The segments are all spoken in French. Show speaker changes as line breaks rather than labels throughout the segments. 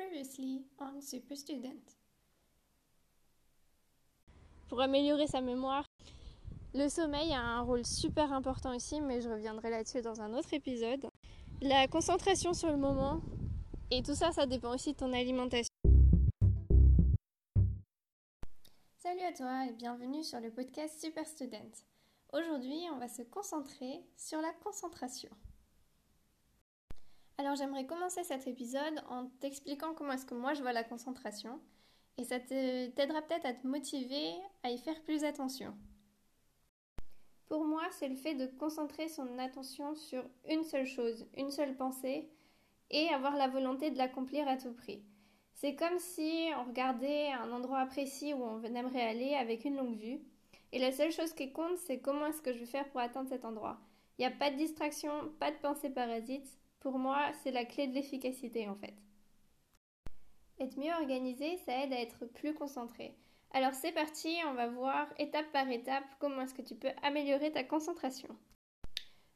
Previously on Super Student.
Pour améliorer sa mémoire, le sommeil a un rôle super important ici, mais je reviendrai là-dessus dans un autre épisode. La concentration sur le moment, et tout ça, ça dépend aussi de ton alimentation.
Salut à toi et bienvenue sur le podcast Super Student. Aujourd'hui, on va se concentrer sur la concentration. Alors j'aimerais commencer cet épisode en t'expliquant comment est-ce que moi je vois la concentration et ça t'aidera peut-être à te motiver à y faire plus attention. Pour moi, c'est le fait de concentrer son attention sur une seule chose, une seule pensée et avoir la volonté de l'accomplir à tout prix. C'est comme si on regardait un endroit précis où on aimerait aller avec une longue vue et la seule chose qui compte, c'est comment est-ce que je vais faire pour atteindre cet endroit. Il n'y a pas de distraction, pas de pensée parasite, pour moi, c'est la clé de l'efficacité en fait. Être mieux organisé, ça aide à être plus concentré. Alors c'est parti, on va voir étape par étape comment est-ce que tu peux améliorer ta concentration.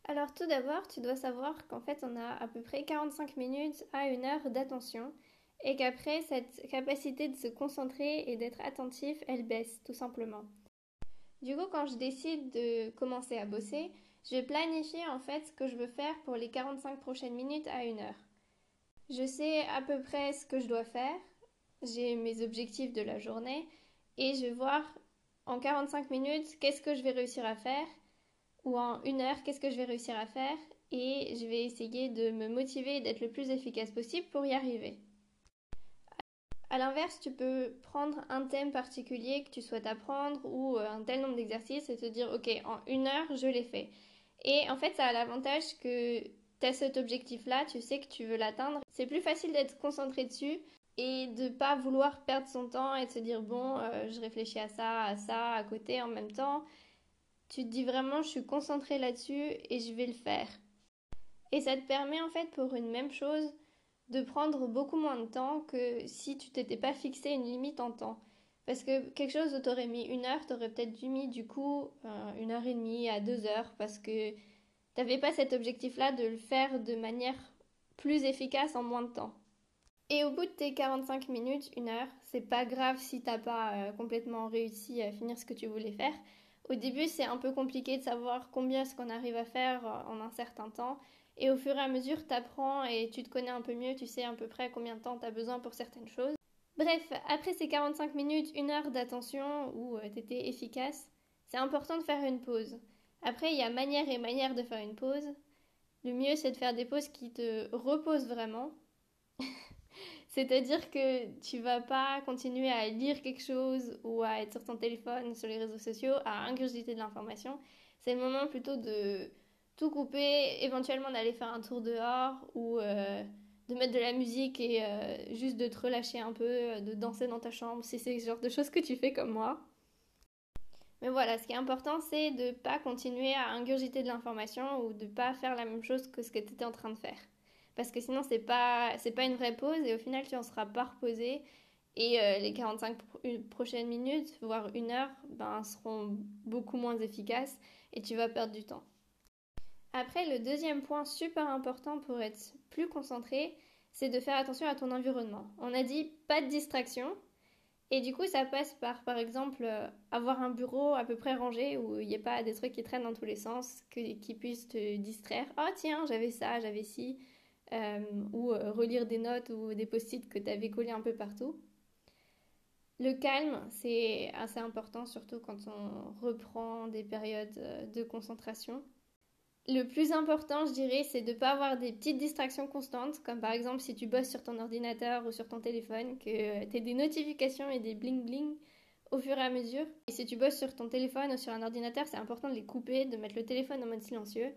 Alors tout d'abord, tu dois savoir qu'en fait on a à peu près 45 minutes à une heure d'attention et qu'après cette capacité de se concentrer et d'être attentif, elle baisse tout simplement. Du coup, quand je décide de commencer à bosser, je vais planifier en fait ce que je veux faire pour les 45 prochaines minutes à une heure. Je sais à peu près ce que je dois faire, j'ai mes objectifs de la journée. Et je vais voir en 45 minutes qu'est-ce que je vais réussir à faire. Ou en une heure qu'est-ce que je vais réussir à faire. Et je vais essayer de me motiver et d'être le plus efficace possible pour y arriver. A l'inverse, tu peux prendre un thème particulier que tu souhaites apprendre ou un tel nombre d'exercices et te dire ok en une heure je l'ai fait et en fait, ça a l'avantage que tu as cet objectif-là, tu sais que tu veux l'atteindre. C'est plus facile d'être concentré dessus et de pas vouloir perdre son temps et de se dire bon, euh, je réfléchis à ça, à ça, à côté en même temps. Tu te dis vraiment, je suis concentré là-dessus et je vais le faire. Et ça te permet en fait pour une même chose de prendre beaucoup moins de temps que si tu t'étais pas fixé une limite en temps. Parce que quelque chose où t'aurais mis une heure, t'aurais peut-être dû mis du coup euh, une heure et demie à deux heures parce que t'avais pas cet objectif-là de le faire de manière plus efficace en moins de temps. Et au bout de tes 45 minutes, une heure, c'est pas grave si t'as pas euh, complètement réussi à finir ce que tu voulais faire. Au début, c'est un peu compliqué de savoir combien est-ce qu'on arrive à faire euh, en un certain temps. Et au fur et à mesure, t'apprends et tu te connais un peu mieux, tu sais à peu près combien de temps t'as besoin pour certaines choses. Bref, après ces 45 minutes, une heure d'attention où euh, tu étais efficace, c'est important de faire une pause. Après, il y a manière et manière de faire une pause. Le mieux, c'est de faire des pauses qui te reposent vraiment. C'est-à-dire que tu vas pas continuer à lire quelque chose ou à être sur ton téléphone, sur les réseaux sociaux, à ingurgiter de l'information. C'est le moment plutôt de tout couper, éventuellement d'aller faire un tour dehors ou euh, de mettre de la musique et euh, juste de te relâcher un peu, euh, de danser dans ta chambre, si c'est ce genre de choses que tu fais comme moi. Mais voilà, ce qui est important, c'est de ne pas continuer à ingurgiter de l'information ou de ne pas faire la même chose que ce que tu étais en train de faire. Parce que sinon, pas, c'est pas une vraie pause et au final, tu en seras pas reposé. Et euh, les 45 prochaines minutes, voire une heure, ben, seront beaucoup moins efficaces et tu vas perdre du temps. Après, le deuxième point super important pour être plus concentré, c'est de faire attention à ton environnement. On a dit pas de distraction. Et du coup, ça passe par, par exemple, euh, avoir un bureau à peu près rangé où il n'y a pas des trucs qui traînent dans tous les sens, qui puissent te distraire. Oh tiens, j'avais ça, j'avais ci. Euh, ou euh, relire des notes ou des post-it que tu avais collés un peu partout. Le calme, c'est assez important, surtout quand on reprend des périodes de concentration. Le plus important, je dirais, c'est de ne pas avoir des petites distractions constantes, comme par exemple si tu bosses sur ton ordinateur ou sur ton téléphone, que tu aies des notifications et des bling bling au fur et à mesure. Et si tu bosses sur ton téléphone ou sur un ordinateur, c'est important de les couper, de mettre le téléphone en mode silencieux.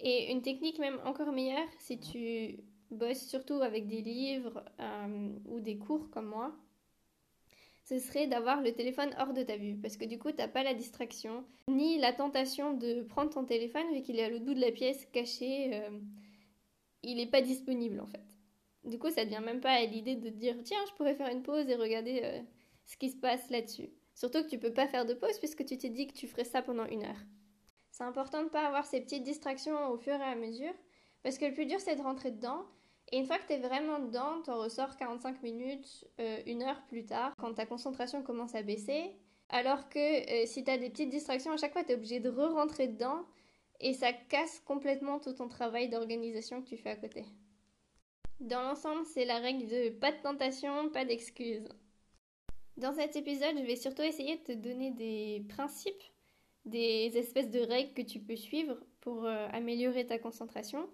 Et une technique même encore meilleure, si tu bosses surtout avec des livres euh, ou des cours comme moi, ce serait d'avoir le téléphone hors de ta vue. Parce que du coup, t'as pas la distraction, ni la tentation de prendre ton téléphone vu qu'il est à l'autre bout de la pièce, caché. Euh, il n'est pas disponible en fait. Du coup, ça ne devient même pas à l'idée de dire tiens, je pourrais faire une pause et regarder euh, ce qui se passe là-dessus. Surtout que tu peux pas faire de pause puisque tu t'es dit que tu ferais ça pendant une heure. C'est important de ne pas avoir ces petites distractions au fur et à mesure parce que le plus dur c'est de rentrer dedans Et une fois que tu es vraiment dedans, tu en ressors 45 minutes, euh, une heure plus tard, quand ta concentration commence à baisser. Alors que euh, si tu as des petites distractions, à chaque fois, tu es obligé de re-rentrer dedans et ça casse complètement tout ton travail d'organisation que tu fais à côté. Dans l'ensemble, c'est la règle de pas de tentation, pas d'excuses. Dans cet épisode, je vais surtout essayer de te donner des principes, des espèces de règles que tu peux suivre pour euh, améliorer ta concentration.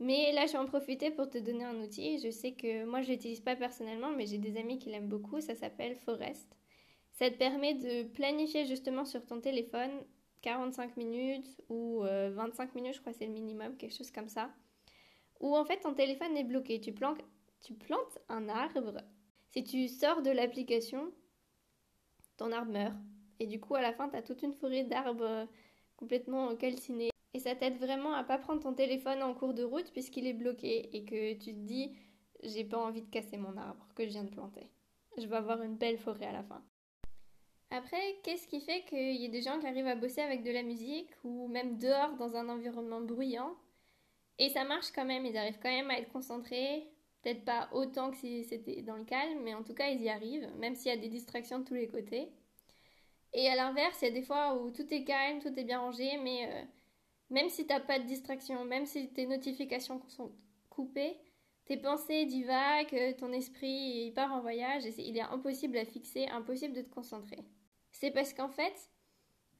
Mais là, je vais en profiter pour te donner un outil. Je sais que moi, je ne l'utilise pas personnellement, mais j'ai des amis qui l'aiment beaucoup. Ça s'appelle Forest. Ça te permet de planifier justement sur ton téléphone 45 minutes ou 25 euh, minutes, je crois c'est le minimum, quelque chose comme ça. Où en fait ton téléphone est bloqué. Tu tu plantes un arbre. Si tu sors de l'application, ton arbre meurt. Et du coup, à la fin, tu as toute une forêt d'arbres complètement calcinés. Et ça t'aide vraiment à pas prendre ton téléphone en cours de route puisqu'il est bloqué et que tu te dis j'ai pas envie de casser mon arbre que je viens de planter. Je vais avoir une belle forêt à la fin. Après, qu'est-ce qui fait qu'il y a des gens qui arrivent à bosser avec de la musique ou même dehors dans un environnement bruyant? Et ça marche quand même, ils arrivent quand même à être concentrés, peut-être pas autant que si c'était dans le calme, mais en tout cas ils y arrivent, même s'il y a des distractions de tous les côtés. Et à l'inverse, il y a des fois où tout est calme, tout est bien rangé, mais euh, même si t'as pas de distraction, même si tes notifications sont coupées, tes pensées divaguent, ton esprit il part en voyage et il est impossible à fixer, impossible de te concentrer. C'est parce qu'en fait,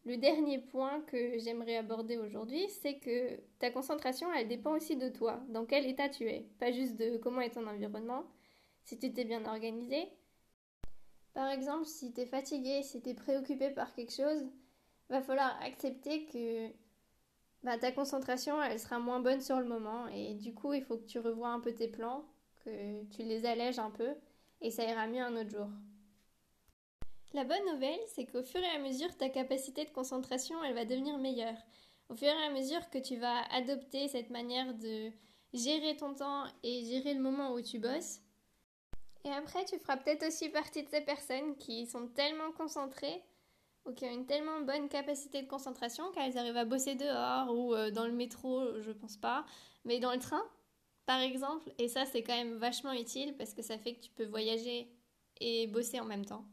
le dernier point que j'aimerais aborder aujourd'hui, c'est que ta concentration, elle dépend aussi de toi, dans quel état tu es, pas juste de comment est ton environnement, si tu t'es bien organisé. Par exemple, si tu es fatigué, si tu es préoccupé par quelque chose, va falloir accepter que bah, ta concentration, elle sera moins bonne sur le moment. Et du coup, il faut que tu revoies un peu tes plans, que tu les allèges un peu, et ça ira mieux un autre jour. La bonne nouvelle, c'est qu'au fur et à mesure, ta capacité de concentration, elle va devenir meilleure. Au fur et à mesure que tu vas adopter cette manière de gérer ton temps et gérer le moment où tu bosses. Et après, tu feras peut-être aussi partie de ces personnes qui sont tellement concentrées ou qui ont une tellement bonne capacité de concentration qu'elles arrivent à bosser dehors ou euh, dans le métro, je pense pas, mais dans le train, par exemple. Et ça, c'est quand même vachement utile parce que ça fait que tu peux voyager et bosser en même temps.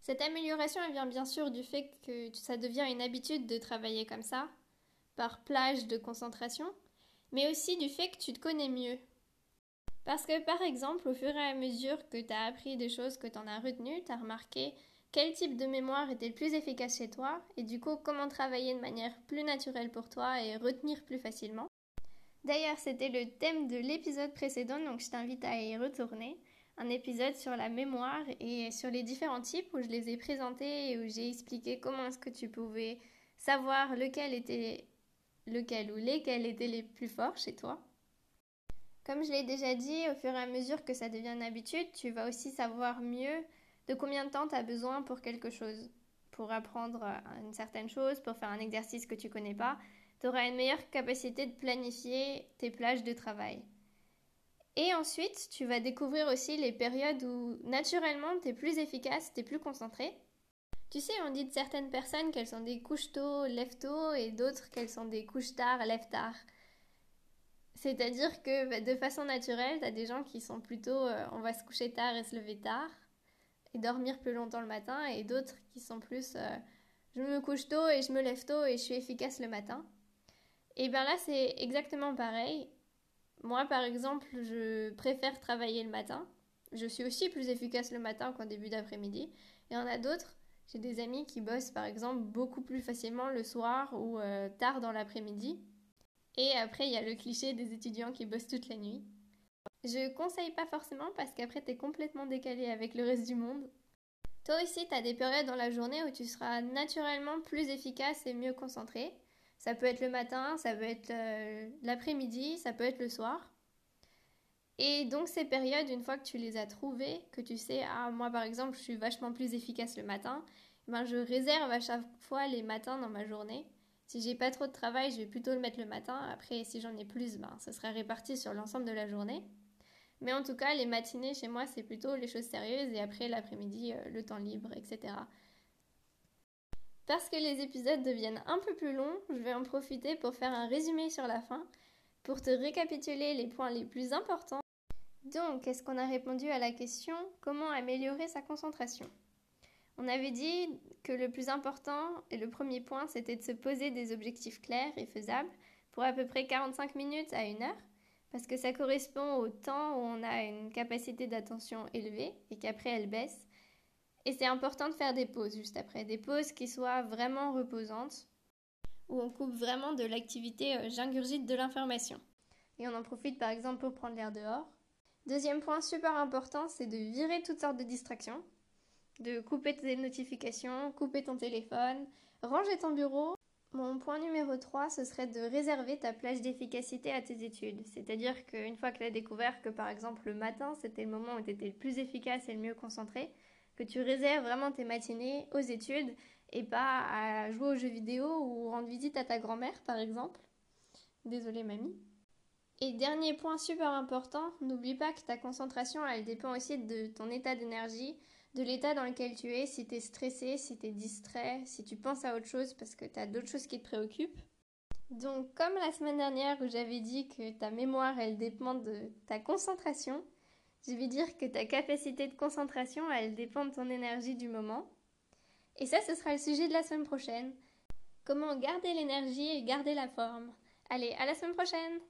Cette amélioration, elle vient bien sûr du fait que ça devient une habitude de travailler comme ça, par plage de concentration, mais aussi du fait que tu te connais mieux. Parce que par exemple, au fur et à mesure que tu as appris des choses que tu en as retenues, tu as remarqué quel type de mémoire était le plus efficace chez toi et du coup comment travailler de manière plus naturelle pour toi et retenir plus facilement? D'ailleurs, c'était le thème de l'épisode précédent, donc je t'invite à y retourner. Un épisode sur la mémoire et sur les différents types où je les ai présentés et où j'ai expliqué comment est-ce que tu pouvais savoir lequel était lequel ou lesquels étaient les plus forts chez toi. Comme je l'ai déjà dit, au fur et à mesure que ça devient une habitude, tu vas aussi savoir mieux de combien de temps tu as besoin pour quelque chose? Pour apprendre une certaine chose, pour faire un exercice que tu connais pas, tu auras une meilleure capacité de planifier tes plages de travail. Et ensuite, tu vas découvrir aussi les périodes où naturellement tu es plus efficace, tu es plus concentré. Tu sais, on dit de certaines personnes qu'elles sont des couches tôt, lève tôt, et d'autres qu'elles sont des couches tard, lève tard. C'est-à-dire que bah, de façon naturelle, tu as des gens qui sont plutôt euh, on va se coucher tard et se lever tard et dormir plus longtemps le matin et d'autres qui sont plus euh, je me couche tôt et je me lève tôt et je suis efficace le matin. Et bien là c'est exactement pareil. Moi par exemple je préfère travailler le matin. Je suis aussi plus efficace le matin qu'en début d'après-midi. Et on a d'autres, j'ai des amis qui bossent par exemple beaucoup plus facilement le soir ou euh, tard dans l'après-midi. Et après il y a le cliché des étudiants qui bossent toute la nuit. Je conseille pas forcément parce qu'après t'es complètement décalé avec le reste du monde. Toi aussi, t'as des périodes dans la journée où tu seras naturellement plus efficace et mieux concentré. Ça peut être le matin, ça peut être euh, l'après-midi, ça peut être le soir. Et donc ces périodes, une fois que tu les as trouvées, que tu sais, ah moi par exemple, je suis vachement plus efficace le matin, ben je réserve à chaque fois les matins dans ma journée. Si j'ai pas trop de travail, je vais plutôt le mettre le matin. Après, si j'en ai plus, ben ça sera réparti sur l'ensemble de la journée. Mais en tout cas, les matinées chez moi, c'est plutôt les choses sérieuses et après l'après-midi, euh, le temps libre, etc. Parce que les épisodes deviennent un peu plus longs, je vais en profiter pour faire un résumé sur la fin, Pour te récapituler les points les plus importants, donc, est-ce qu'on a répondu à la question comment améliorer sa concentration? On avait dit que le plus important et le premier point, c'était de se poser des objectifs clairs et faisables pour à peu près 45 minutes à une heure, parce que ça correspond au temps où on a une capacité d'attention élevée et qu'après elle baisse. Et c'est important de faire des pauses juste après, des pauses qui soient vraiment reposantes, où on coupe vraiment de l'activité euh, j'ingurgite de l'information. Et on en profite par exemple pour prendre l'air dehors. Deuxième point super important, c'est de virer toutes sortes de distractions, de couper tes notifications, couper ton téléphone, ranger ton bureau. Mon point numéro 3, ce serait de réserver ta plage d'efficacité à tes études. C'est-à-dire qu'une fois que tu as découvert que par exemple le matin c'était le moment où tu étais le plus efficace et le mieux concentré, que tu réserves vraiment tes matinées aux études et pas à jouer aux jeux vidéo ou rendre visite à ta grand-mère par exemple. Désolée mamie. Et dernier point super important, n'oublie pas que ta concentration, elle dépend aussi de ton état d'énergie, de l'état dans lequel tu es, si tu es stressé, si tu es distrait, si tu penses à autre chose parce que tu as d'autres choses qui te préoccupent. Donc comme la semaine dernière où j'avais dit que ta mémoire, elle dépend de ta concentration, je vais dire que ta capacité de concentration, elle dépend de ton énergie du moment. Et ça, ce sera le sujet de la semaine prochaine. Comment garder l'énergie et garder la forme? Allez, à la semaine prochaine